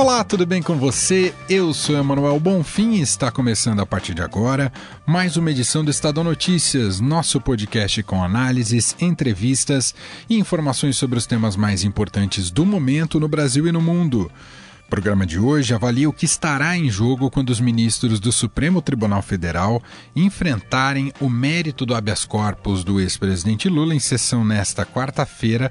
Olá, tudo bem com você? Eu sou Emanuel Bonfim e está começando a partir de agora mais uma edição do Estadão Notícias, nosso podcast com análises, entrevistas e informações sobre os temas mais importantes do momento no Brasil e no mundo. O programa de hoje avalia o que estará em jogo quando os ministros do Supremo Tribunal Federal enfrentarem o mérito do habeas corpus do ex-presidente Lula em sessão nesta quarta-feira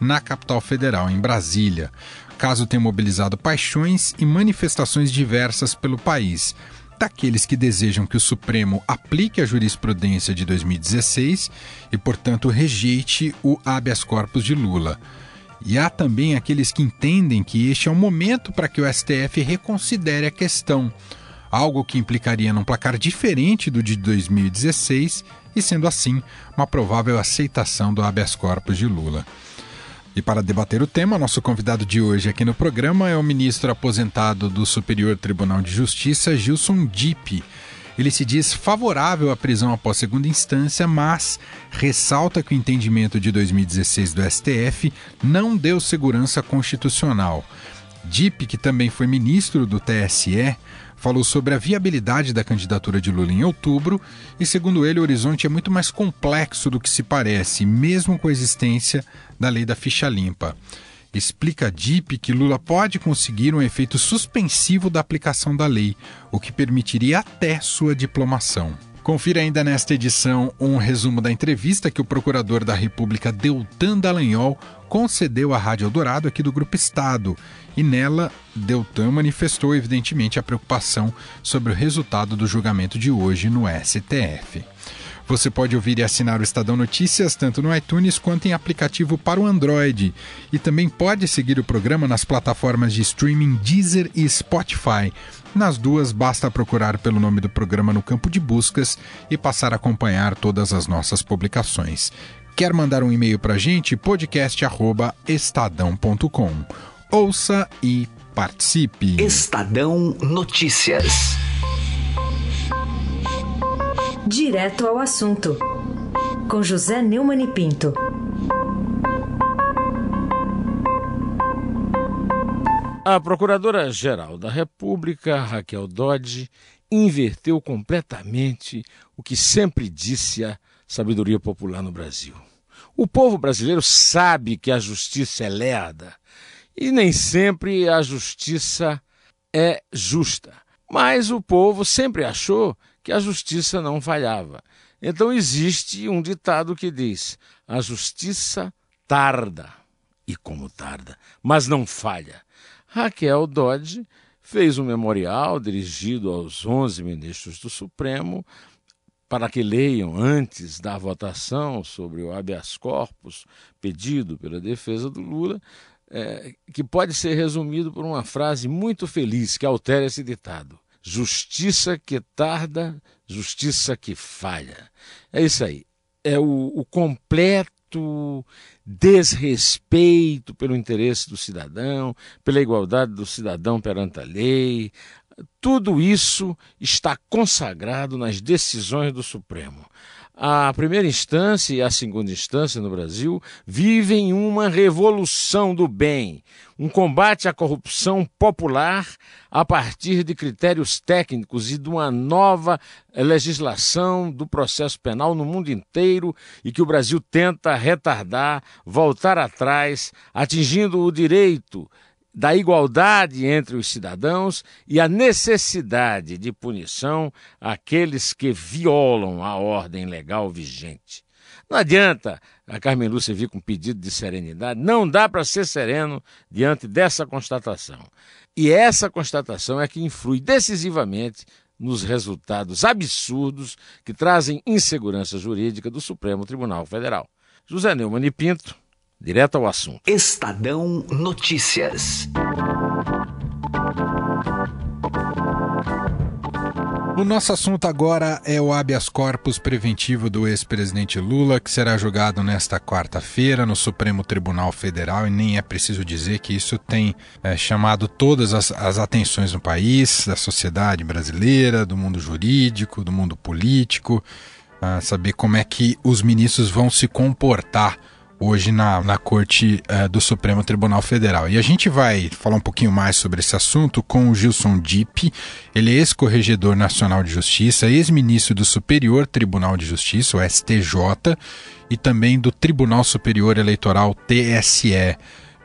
na capital federal, em Brasília caso tenha mobilizado paixões e manifestações diversas pelo país, daqueles que desejam que o Supremo aplique a jurisprudência de 2016 e, portanto, rejeite o habeas corpus de Lula. E há também aqueles que entendem que este é o momento para que o STF reconsidere a questão, algo que implicaria num placar diferente do de 2016 e, sendo assim, uma provável aceitação do habeas corpus de Lula. E para debater o tema, nosso convidado de hoje aqui no programa é o ministro aposentado do Superior Tribunal de Justiça, Gilson Dipp. Ele se diz favorável à prisão após segunda instância, mas ressalta que o entendimento de 2016 do STF não deu segurança constitucional. Dipp, que também foi ministro do TSE, falou sobre a viabilidade da candidatura de Lula em outubro e, segundo ele, o horizonte é muito mais complexo do que se parece, mesmo com a existência da lei da ficha limpa. Explica a DIP que Lula pode conseguir um efeito suspensivo da aplicação da lei, o que permitiria até sua diplomação. Confira ainda nesta edição um resumo da entrevista que o procurador da República Deltan Dallagnol concedeu à Rádio Eldorado aqui do Grupo Estado. E nela, Deltan manifestou evidentemente a preocupação sobre o resultado do julgamento de hoje no STF. Você pode ouvir e assinar o Estadão Notícias tanto no iTunes quanto em aplicativo para o Android. E também pode seguir o programa nas plataformas de streaming Deezer e Spotify. Nas duas, basta procurar pelo nome do programa no campo de buscas e passar a acompanhar todas as nossas publicações. Quer mandar um e-mail para a gente? podcast.estadão.com. Ouça e participe. Estadão Notícias. Direto ao assunto, com José Neumann e Pinto. A Procuradora-Geral da República, Raquel Dodge, inverteu completamente o que sempre disse a sabedoria popular no Brasil. O povo brasileiro sabe que a justiça é lerda e nem sempre a justiça é justa. Mas o povo sempre achou que a justiça não falhava. Então existe um ditado que diz: a justiça tarda, e como tarda, mas não falha. Raquel Dodge fez um memorial dirigido aos 11 ministros do Supremo para que leiam antes da votação sobre o habeas corpus pedido pela defesa do Lula, é, que pode ser resumido por uma frase muito feliz que altera esse ditado: Justiça que tarda, justiça que falha. É isso aí. É o, o completo desrespeito pelo interesse do cidadão, pela igualdade do cidadão perante a lei. Tudo isso está consagrado nas decisões do Supremo. A primeira instância e a segunda instância no Brasil vivem uma revolução do bem, um combate à corrupção popular a partir de critérios técnicos e de uma nova legislação do processo penal no mundo inteiro e que o Brasil tenta retardar, voltar atrás, atingindo o direito da igualdade entre os cidadãos e a necessidade de punição àqueles que violam a ordem legal vigente. Não adianta a Carmen Lúcia vir com pedido de serenidade, não dá para ser sereno diante dessa constatação. E essa constatação é que influi decisivamente nos resultados absurdos que trazem insegurança jurídica do Supremo Tribunal Federal. José Neumann e Pinto, Direto ao assunto. Estadão Notícias. O nosso assunto agora é o habeas corpus preventivo do ex-presidente Lula, que será julgado nesta quarta-feira no Supremo Tribunal Federal, e nem é preciso dizer que isso tem é, chamado todas as, as atenções no país, da sociedade brasileira, do mundo jurídico, do mundo político, saber como é que os ministros vão se comportar hoje na, na Corte uh, do Supremo Tribunal Federal. E a gente vai falar um pouquinho mais sobre esse assunto com o Gilson Dipp. Ele é ex-corregedor nacional de justiça, ex-ministro do Superior Tribunal de Justiça, o STJ, e também do Tribunal Superior Eleitoral, TSE.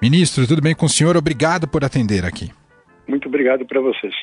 Ministro, tudo bem com o senhor? Obrigado por atender aqui. Muito obrigado para vocês.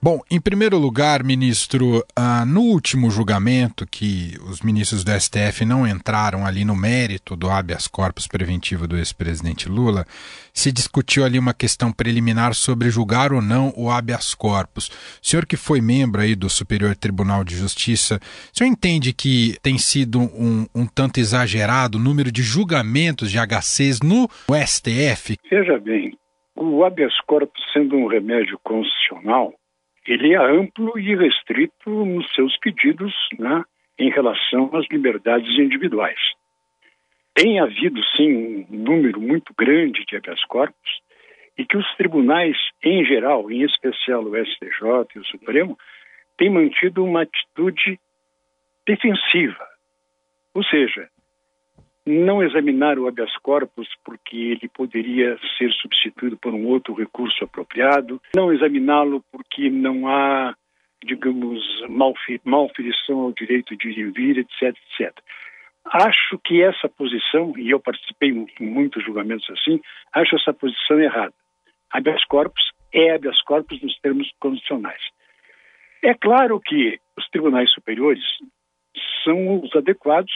Bom, em primeiro lugar, ministro, ah, no último julgamento que os ministros do STF não entraram ali no mérito do habeas corpus preventivo do ex-presidente Lula, se discutiu ali uma questão preliminar sobre julgar ou não o habeas corpus. O senhor que foi membro aí do Superior Tribunal de Justiça, o senhor entende que tem sido um, um tanto exagerado o número de julgamentos de HCs no STF? Veja bem, o habeas corpus, sendo um remédio constitucional, ele é amplo e restrito nos seus pedidos né, em relação às liberdades individuais. Tem havido, sim, um número muito grande de habeas corpus e que os tribunais, em geral, em especial o STJ e o Supremo, têm mantido uma atitude defensiva. Ou seja, não examinar o habeas corpus porque ele poderia ser substituído por um outro recurso apropriado, não examiná-lo porque não há, digamos, malferição ao direito de ir e vir, etc, etc. Acho que essa posição, e eu participei em muitos julgamentos assim, acho essa posição errada. Habeas corpus é habeas corpus nos termos condicionais. É claro que os tribunais superiores são os adequados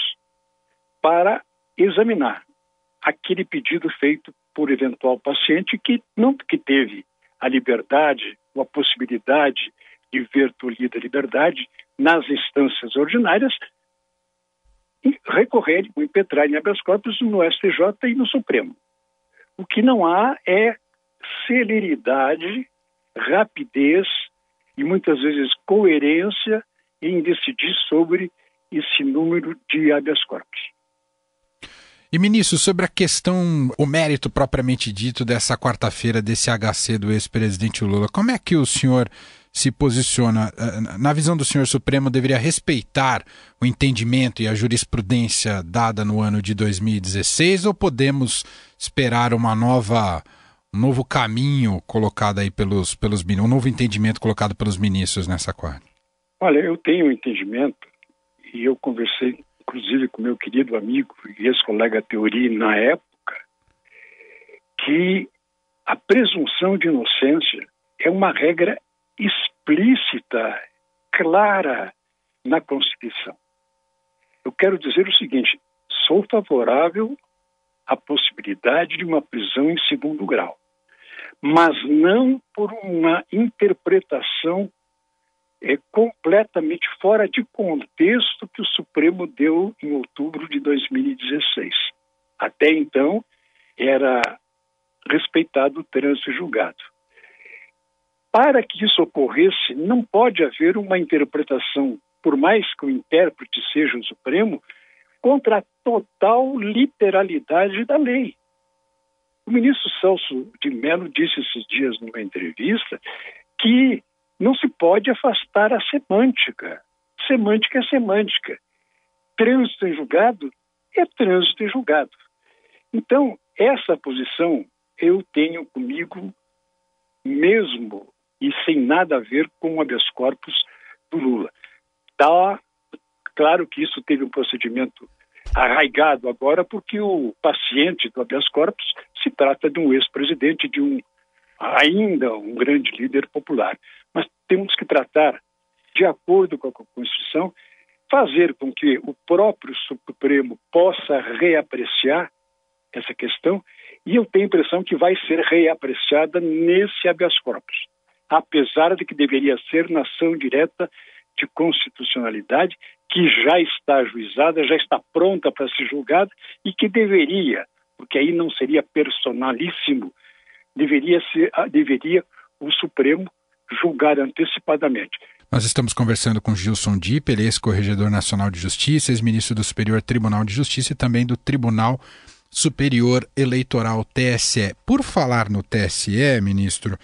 para examinar aquele pedido feito por eventual paciente que não que teve a liberdade ou a possibilidade de ver tolhida a liberdade nas instâncias ordinárias e recorrer ou impetrar em habeas corpus no STJ e no Supremo. O que não há é celeridade, rapidez e muitas vezes coerência em decidir sobre esse número de habeas corpus. E, ministro, sobre a questão, o mérito propriamente dito dessa quarta-feira desse HC do ex-presidente Lula, como é que o senhor se posiciona? Eh, na visão do senhor Supremo, deveria respeitar o entendimento e a jurisprudência dada no ano de 2016 ou podemos esperar uma nova, um novo caminho colocado aí pelos, pelos um novo entendimento colocado pelos ministros nessa quarta? Olha, eu tenho um entendimento e eu conversei inclusive com meu querido amigo e ex-colega Teori na época, que a presunção de inocência é uma regra explícita, clara na Constituição. Eu quero dizer o seguinte: sou favorável à possibilidade de uma prisão em segundo grau, mas não por uma interpretação é completamente fora de contexto que o Supremo deu em outubro de 2016. Até então, era respeitado o trânsito julgado. Para que isso ocorresse, não pode haver uma interpretação, por mais que o intérprete seja o Supremo, contra a total literalidade da lei. O ministro Celso de Mello disse esses dias numa entrevista que não se pode afastar a semântica. Semântica é semântica. Trânsito em julgado é trânsito em julgado. Então, essa posição eu tenho comigo mesmo e sem nada a ver com o habeas corpus do Lula. Tá claro que isso teve um procedimento arraigado agora porque o paciente do habeas corpus se trata de um ex-presidente, de um ainda um grande líder popular. Mas temos que tratar, de acordo com a Constituição, fazer com que o próprio Supremo possa reapreciar essa questão, e eu tenho a impressão que vai ser reapreciada nesse habeas corpus, apesar de que deveria ser na ação direta de constitucionalidade, que já está ajuizada, já está pronta para ser julgada e que deveria, porque aí não seria personalíssimo, deveria, ser, ah, deveria o Supremo julgar antecipadamente. Nós estamos conversando com Gilson Dipp, ele é ex-corregedor nacional de justiça, ex-ministro do Superior Tribunal de Justiça e também do Tribunal Superior Eleitoral TSE. Por falar no TSE, ministro,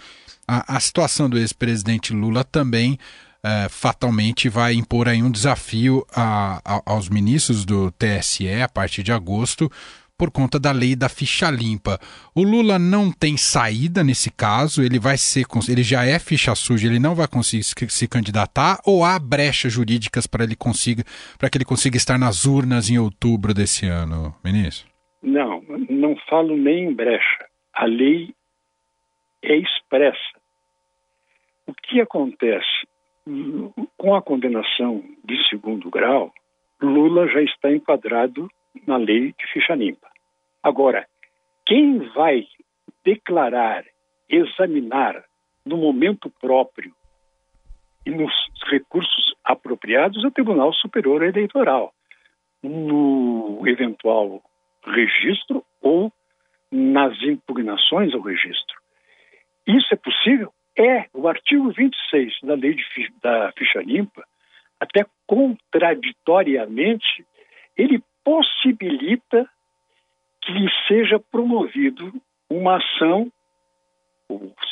a, a situação do ex-presidente Lula também é, fatalmente vai impor aí um desafio a, a, aos ministros do TSE a partir de agosto por conta da lei da ficha limpa. O Lula não tem saída nesse caso, ele vai ser, ele já é ficha suja, ele não vai conseguir se candidatar ou há brechas jurídicas para ele consiga, para que ele consiga estar nas urnas em outubro desse ano, ministro? Não, não falo nem em brecha. A lei é expressa. O que acontece? Com a condenação de segundo grau, Lula já está enquadrado na lei de ficha limpa. Agora, quem vai declarar, examinar no momento próprio e nos recursos apropriados é o Tribunal Superior Eleitoral, no eventual registro ou nas impugnações ao registro. Isso é possível? É. O artigo 26 da lei de, da ficha limpa, até contraditoriamente, ele possibilita que seja promovido uma ação,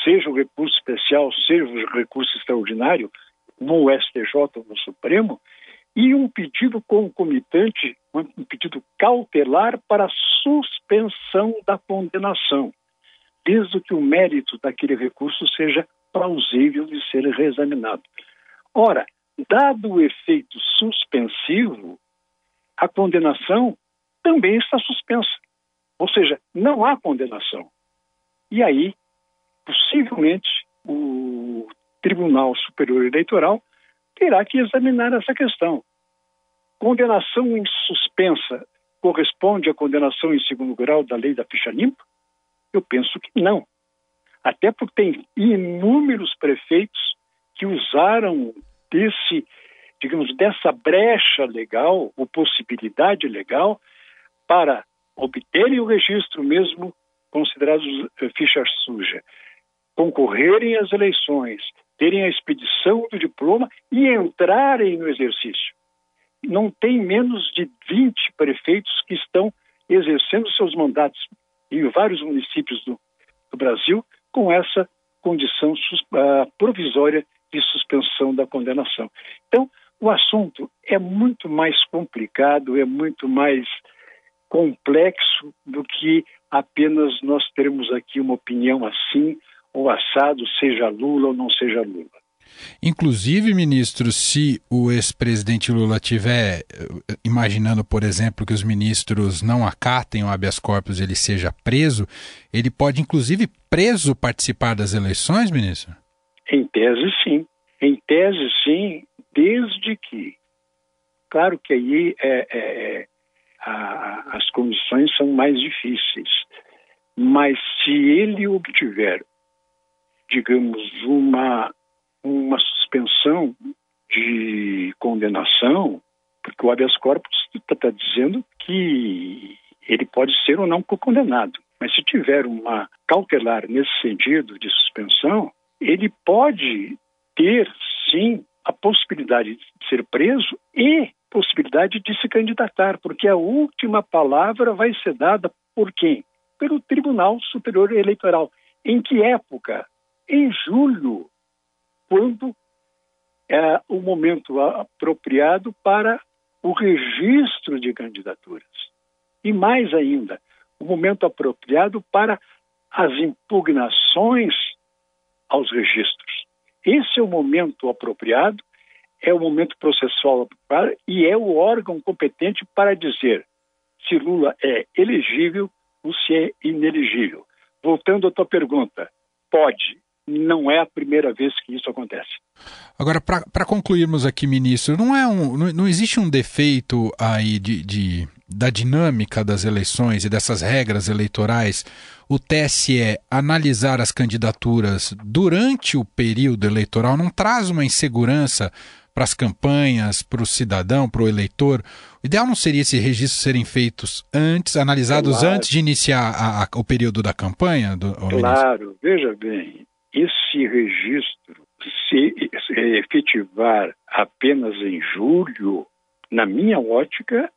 seja o recurso especial, seja o recurso extraordinário, no STJ ou no Supremo, e um pedido concomitante, um pedido cautelar para suspensão da condenação, desde que o mérito daquele recurso seja plausível de ser reexaminado. Ora, dado o efeito suspensivo, a condenação também está suspensa. Ou seja, não há condenação. E aí, possivelmente, o Tribunal Superior Eleitoral terá que examinar essa questão. Condenação em suspensa corresponde à condenação em segundo grau da lei da ficha limpa? Eu penso que não. Até porque tem inúmeros prefeitos que usaram desse, digamos, dessa brecha legal, ou possibilidade legal, para obterem o registro mesmo considerados eh, ficha suja, concorrerem às eleições, terem a expedição do diploma e entrarem no exercício. Não tem menos de 20 prefeitos que estão exercendo seus mandatos em vários municípios do, do Brasil com essa condição uh, provisória de suspensão da condenação. Então, o assunto é muito mais complicado, é muito mais complexo do que apenas nós termos aqui uma opinião assim ou assado, seja Lula ou não seja Lula. Inclusive, ministro, se o ex-presidente Lula tiver eh, imaginando, por exemplo, que os ministros não acatem o habeas corpus, ele seja preso, ele pode, inclusive, preso participar das eleições, ministro? Em tese, sim. Em tese, sim, desde que. Claro que aí é, é, a, as condições são mais difíceis. Mas se ele obtiver, digamos, uma, uma suspensão de condenação, porque o habeas corpus está tá dizendo que ele pode ser ou não condenado. Mas se tiver uma cautelar nesse sentido de suspensão, ele pode ter, sim, a possibilidade de ser preso e possibilidade de se candidatar, porque a última palavra vai ser dada por quem? Pelo Tribunal Superior Eleitoral. Em que época? Em julho, quando é o momento apropriado para o registro de candidaturas. E mais ainda, o momento apropriado para as impugnações aos registros. Esse é o momento apropriado é o momento processual e é o órgão competente para dizer se Lula é elegível ou se é inelegível. Voltando à tua pergunta, pode, não é a primeira vez que isso acontece. Agora, para concluirmos aqui, ministro, não, é um, não, não existe um defeito aí de, de, da dinâmica das eleições e dessas regras eleitorais, o TSE analisar as candidaturas durante o período eleitoral não traz uma insegurança para as campanhas, para o cidadão, para o eleitor. O ideal não seria esses registros serem feitos antes, analisados claro. antes de iniciar a, a, o período da campanha? Do, claro, veja bem, esse registro se, se efetivar apenas em julho, na minha ótica,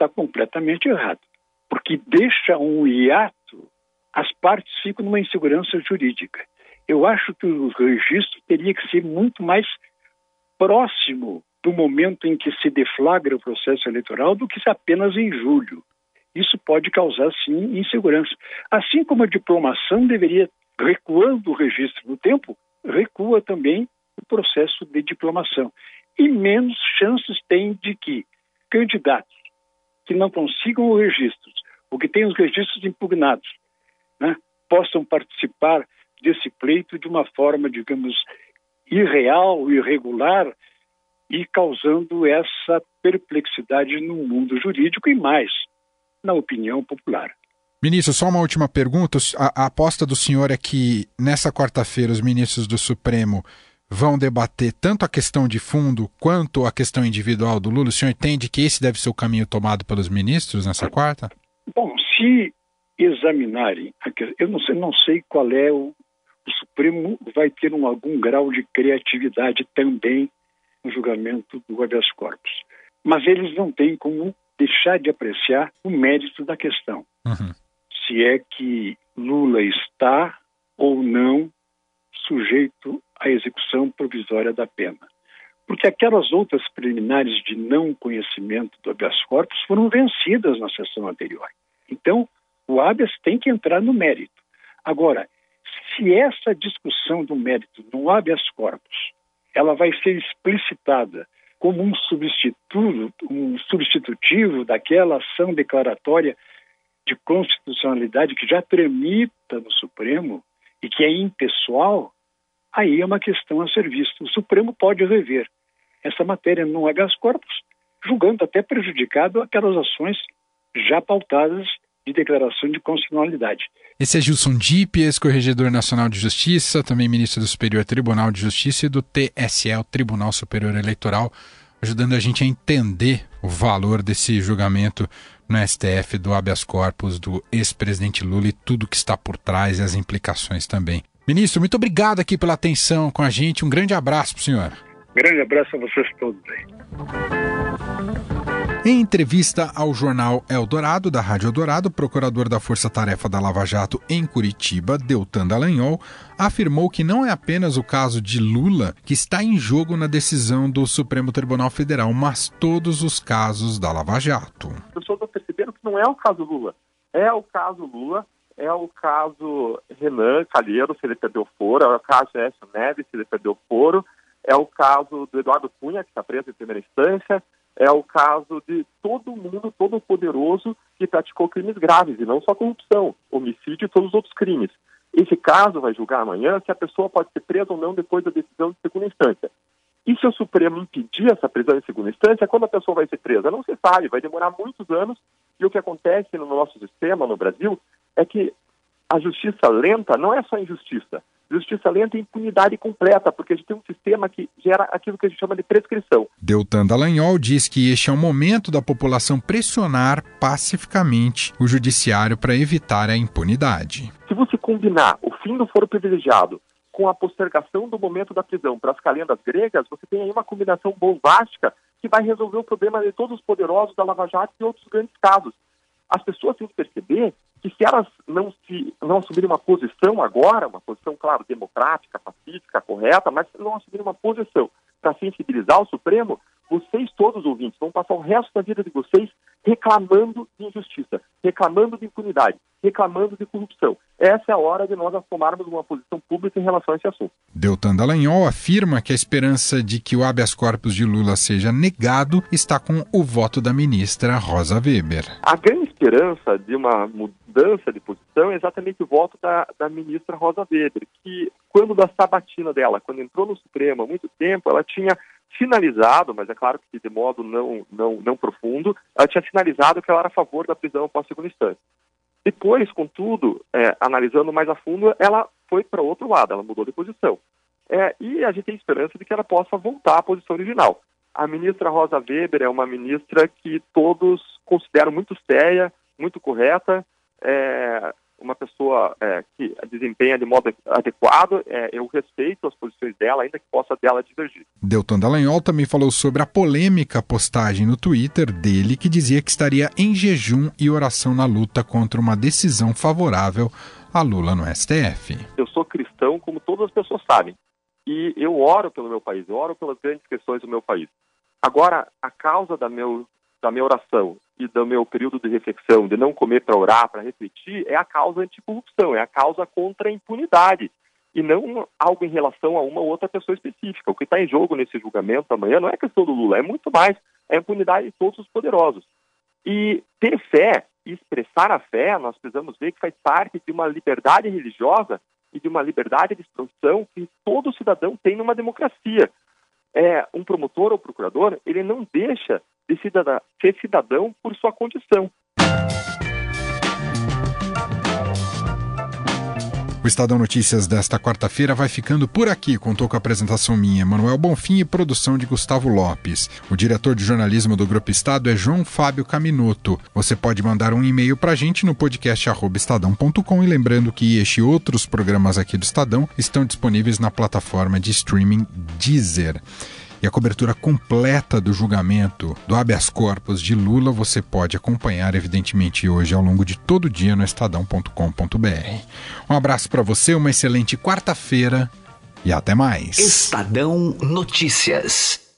está completamente errado, porque deixa um hiato, as partes ficam numa insegurança jurídica. Eu acho que o registro teria que ser muito mais próximo do momento em que se deflagra o processo eleitoral do que apenas em julho. Isso pode causar, sim, insegurança. Assim como a diplomação deveria, recuando o registro no tempo, recua também o processo de diplomação. E menos chances tem de que candidatos que não consigam os registros, ou que tenham os registros impugnados, né, possam participar desse pleito de uma forma, digamos, irreal, irregular, e causando essa perplexidade no mundo jurídico e mais na opinião popular. Ministro, só uma última pergunta. A, a aposta do senhor é que nessa quarta-feira os ministros do Supremo vão debater tanto a questão de fundo quanto a questão individual do Lula. O senhor entende que esse deve ser o caminho tomado pelos ministros nessa quarta? Bom, se examinarem, eu não sei, não sei qual é o, o Supremo vai ter um, algum grau de criatividade também no julgamento do habeas corpus. Mas eles não têm como deixar de apreciar o mérito da questão. Uhum. Se é que Lula está ou não sujeito à execução provisória da pena. Porque aquelas outras preliminares de não conhecimento do habeas corpus foram vencidas na sessão anterior. Então, o habeas tem que entrar no mérito. Agora, se essa discussão do mérito no habeas corpus ela vai ser explicitada como um substituto, um substitutivo daquela ação declaratória de constitucionalidade que já tramita no Supremo e que é impessoal, aí é uma questão a ser vista. O Supremo pode rever essa matéria no habeas corpus, julgando até prejudicado aquelas ações já pautadas de declaração de constitucionalidade. Esse é Gilson Dipp, ex-corregedor nacional de justiça, também ministro do Superior Tribunal de Justiça e do TSE, o Tribunal Superior Eleitoral, ajudando a gente a entender o valor desse julgamento no STF do habeas corpus do ex-presidente Lula e tudo que está por trás e as implicações também. Ministro, muito obrigado aqui pela atenção com a gente. Um grande abraço para o senhor. Grande abraço a vocês todos aí. Em entrevista ao jornal Eldorado, da Rádio Eldorado, o procurador da Força Tarefa da Lava Jato em Curitiba, Deltan Dallagnol, afirmou que não é apenas o caso de Lula que está em jogo na decisão do Supremo Tribunal Federal, mas todos os casos da Lava Jato. As pessoas estão percebendo que não é o caso Lula. É o caso Lula, é o caso Renan Calheiro, se ele perdeu foro, é o caso Écio Neves, se ele perdeu foro, é o caso do Eduardo Cunha, que está preso em primeira instância, é o caso de todo mundo, todo poderoso que praticou crimes graves, e não só corrupção, homicídio e todos os outros crimes. Esse caso vai julgar amanhã se a pessoa pode ser presa ou não depois da decisão de segunda instância. E se o Supremo impedir essa prisão em segunda instância, quando a pessoa vai ser presa? Não se sabe, vai demorar muitos anos. E o que acontece no nosso sistema, no Brasil, é que a justiça lenta não é só injustiça. Justiça lenta e impunidade completa, porque a gente tem um sistema que gera aquilo que a gente chama de prescrição. Deltan Dallagnol diz que este é o momento da população pressionar pacificamente o judiciário para evitar a impunidade. Se você combinar o fim do foro privilegiado com a postergação do momento da prisão para as calendas gregas, você tem aí uma combinação bombástica que vai resolver o problema de todos os poderosos da Lava Jato e outros grandes casos. As pessoas têm que perceber que se elas não se não assumirem uma posição agora, uma posição, claro, democrática, pacífica, correta, mas se não assumirem uma posição para sensibilizar o Supremo, vocês todos ouvintes vão passar o resto da vida de vocês reclamando de injustiça, reclamando de impunidade, reclamando de corrupção. Essa é a hora de nós tomarmos uma posição pública em relação a esse assunto. Deltan Dallagnol afirma que a esperança de que o habeas corpus de Lula seja negado está com o voto da ministra Rosa Weber. A grande esperança de uma mudança de posição é exatamente o voto da, da ministra Rosa Weber, que quando da sabatina dela, quando entrou no Supremo há muito tempo, ela tinha sinalizado, mas é claro que de modo não, não, não profundo, ela tinha sinalizado que ela era a favor da prisão após segunda instância. Depois, contudo, é, analisando mais a fundo, ela foi para outro lado, ela mudou de posição. É, e a gente tem esperança de que ela possa voltar à posição original. A ministra Rosa Weber é uma ministra que todos consideram muito séria, muito correta, é, uma pessoa é, que desempenha de modo adequado, é, eu respeito as posições dela, ainda que possa dela divergir. Deltan Dallagnol também falou sobre a polêmica postagem no Twitter dele que dizia que estaria em jejum e oração na luta contra uma decisão favorável a Lula no STF. Eu sou cristão, como todas as pessoas sabem, e eu oro pelo meu país, eu oro pelas grandes questões do meu país. Agora, a causa da, meu, da minha oração e do meu período de reflexão, de não comer para orar, para refletir, é a causa anticorrupção, é a causa contra a impunidade e não algo em relação a uma ou outra pessoa específica. O que está em jogo nesse julgamento amanhã não é questão do Lula, é muito mais a impunidade de todos os poderosos. E ter fé e expressar a fé, nós precisamos ver que faz parte de uma liberdade religiosa e de uma liberdade de expressão que todo cidadão tem numa democracia. É, um promotor ou procurador, ele não deixa de cidadão, ser cidadão por sua condição. O Estadão Notícias desta quarta-feira vai ficando por aqui. Contou com a apresentação minha, Manuel Bonfim, e produção de Gustavo Lopes. O diretor de jornalismo do Grupo Estado é João Fábio Caminoto. Você pode mandar um e-mail para a gente no podcast estadão.com e lembrando que este e outros programas aqui do Estadão estão disponíveis na plataforma de streaming Deezer. E a cobertura completa do julgamento do habeas corpus de Lula você pode acompanhar, evidentemente, hoje ao longo de todo o dia no estadão.com.br. Um abraço para você, uma excelente quarta-feira e até mais. Estadão Notícias.